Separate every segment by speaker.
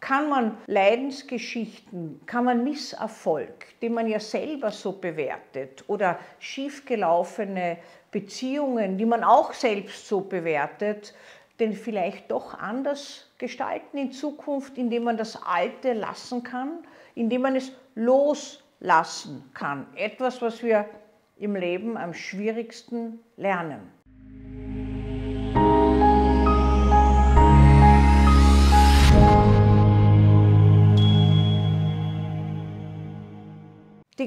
Speaker 1: kann man Leidensgeschichten, kann man Misserfolg, den man ja selber so bewertet, oder schiefgelaufene Beziehungen, die man auch selbst so bewertet, denn vielleicht doch anders gestalten in Zukunft, indem man das Alte lassen kann, indem man es loslassen kann. Etwas, was wir im Leben am schwierigsten lernen.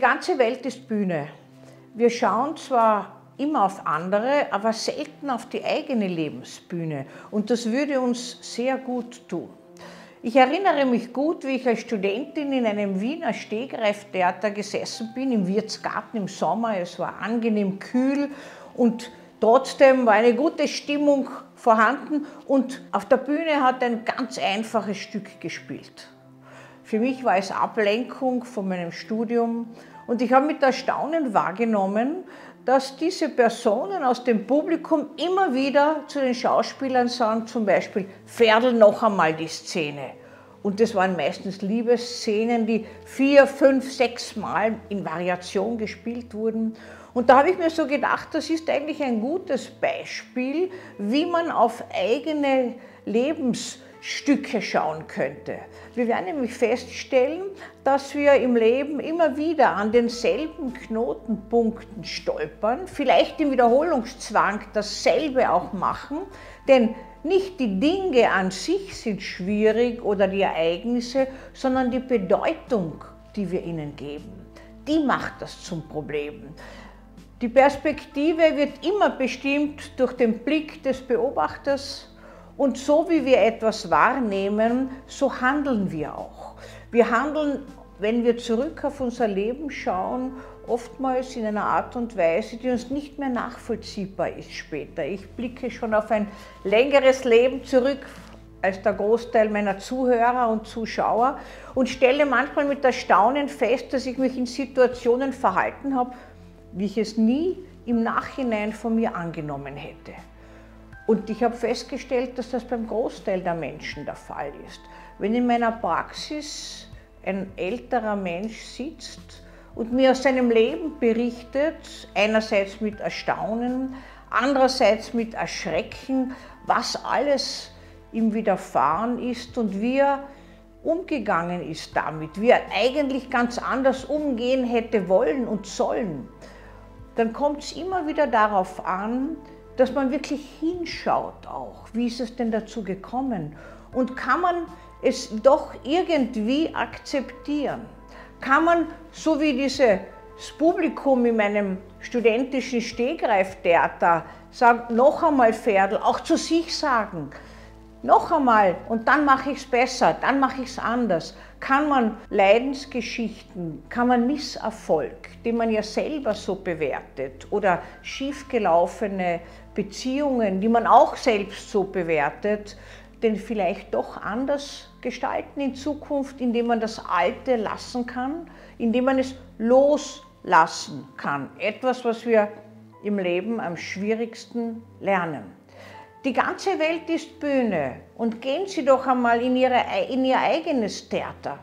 Speaker 1: Ganze Welt ist Bühne. Wir schauen zwar immer auf andere, aber selten auf die eigene Lebensbühne. Und das würde uns sehr gut tun. Ich erinnere mich gut, wie ich als Studentin in einem Wiener Stegreiftheater gesessen bin, im Wirtsgarten im Sommer. Es war angenehm kühl und trotzdem war eine gute Stimmung vorhanden und auf der Bühne hat ein ganz einfaches Stück gespielt. Für mich war es Ablenkung von meinem Studium und ich habe mit Erstaunen wahrgenommen, dass diese Personen aus dem Publikum immer wieder zu den Schauspielern sagen, zum Beispiel, Pferdl noch einmal die Szene. Und das waren meistens Liebesszenen, die vier, fünf, sechs Mal in Variation gespielt wurden. Und da habe ich mir so gedacht, das ist eigentlich ein gutes Beispiel, wie man auf eigene Lebens Stücke schauen könnte. Wir werden nämlich feststellen, dass wir im Leben immer wieder an denselben Knotenpunkten stolpern, vielleicht im Wiederholungszwang dasselbe auch machen, denn nicht die Dinge an sich sind schwierig oder die Ereignisse, sondern die Bedeutung, die wir ihnen geben. Die macht das zum Problem. Die Perspektive wird immer bestimmt durch den Blick des Beobachters, und so wie wir etwas wahrnehmen, so handeln wir auch. Wir handeln, wenn wir zurück auf unser Leben schauen, oftmals in einer Art und Weise, die uns nicht mehr nachvollziehbar ist später. Ich blicke schon auf ein längeres Leben zurück als der Großteil meiner Zuhörer und Zuschauer und stelle manchmal mit Erstaunen fest, dass ich mich in Situationen verhalten habe, wie ich es nie im Nachhinein von mir angenommen hätte. Und ich habe festgestellt, dass das beim Großteil der Menschen der Fall ist. Wenn in meiner Praxis ein älterer Mensch sitzt und mir aus seinem Leben berichtet, einerseits mit Erstaunen, andererseits mit Erschrecken, was alles ihm widerfahren ist und wie er umgegangen ist damit, wie er eigentlich ganz anders umgehen hätte wollen und sollen, dann kommt es immer wieder darauf an, dass man wirklich hinschaut auch, wie ist es denn dazu gekommen und kann man es doch irgendwie akzeptieren? Kann man, so wie dieses Publikum in meinem studentischen Stegreiftheater, sagen, noch einmal Pferdl, auch zu sich sagen, noch einmal und dann mache ich es besser, dann mache ich es anders. Kann man Leidensgeschichten, kann man Misserfolg, den man ja selber so bewertet oder schiefgelaufene Beziehungen, die man auch selbst so bewertet, denn vielleicht doch anders gestalten in Zukunft, indem man das Alte lassen kann, indem man es loslassen kann. Etwas, was wir im Leben am schwierigsten lernen. Die ganze Welt ist Bühne und gehen Sie doch einmal in, ihre, in Ihr eigenes Theater.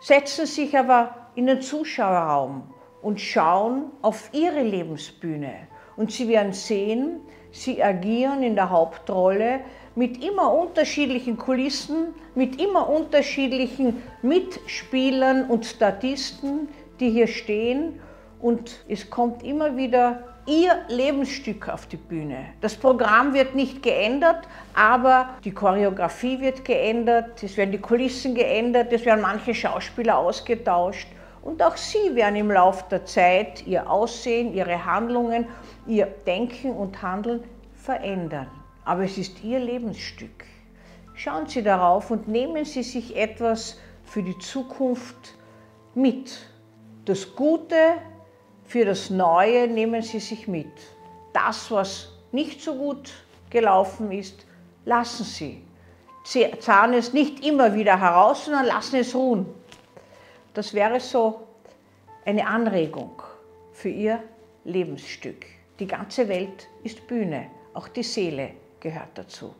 Speaker 1: Setzen sich aber in den Zuschauerraum und schauen auf Ihre Lebensbühne. Und Sie werden sehen, Sie agieren in der Hauptrolle mit immer unterschiedlichen Kulissen, mit immer unterschiedlichen Mitspielern und Statisten, die hier stehen. Und es kommt immer wieder ihr Lebensstück auf die Bühne. Das Programm wird nicht geändert, aber die Choreografie wird geändert, es werden die Kulissen geändert, es werden manche Schauspieler ausgetauscht und auch sie werden im Laufe der Zeit ihr Aussehen, ihre Handlungen, ihr Denken und Handeln verändern. Aber es ist ihr Lebensstück. Schauen Sie darauf und nehmen Sie sich etwas für die Zukunft mit. Das Gute für das Neue nehmen Sie sich mit. Das, was nicht so gut gelaufen ist, lassen Sie. Zahlen es nicht immer wieder heraus, sondern lassen es ruhen. Das wäre so eine Anregung für Ihr Lebensstück. Die ganze Welt ist Bühne, auch die Seele gehört dazu.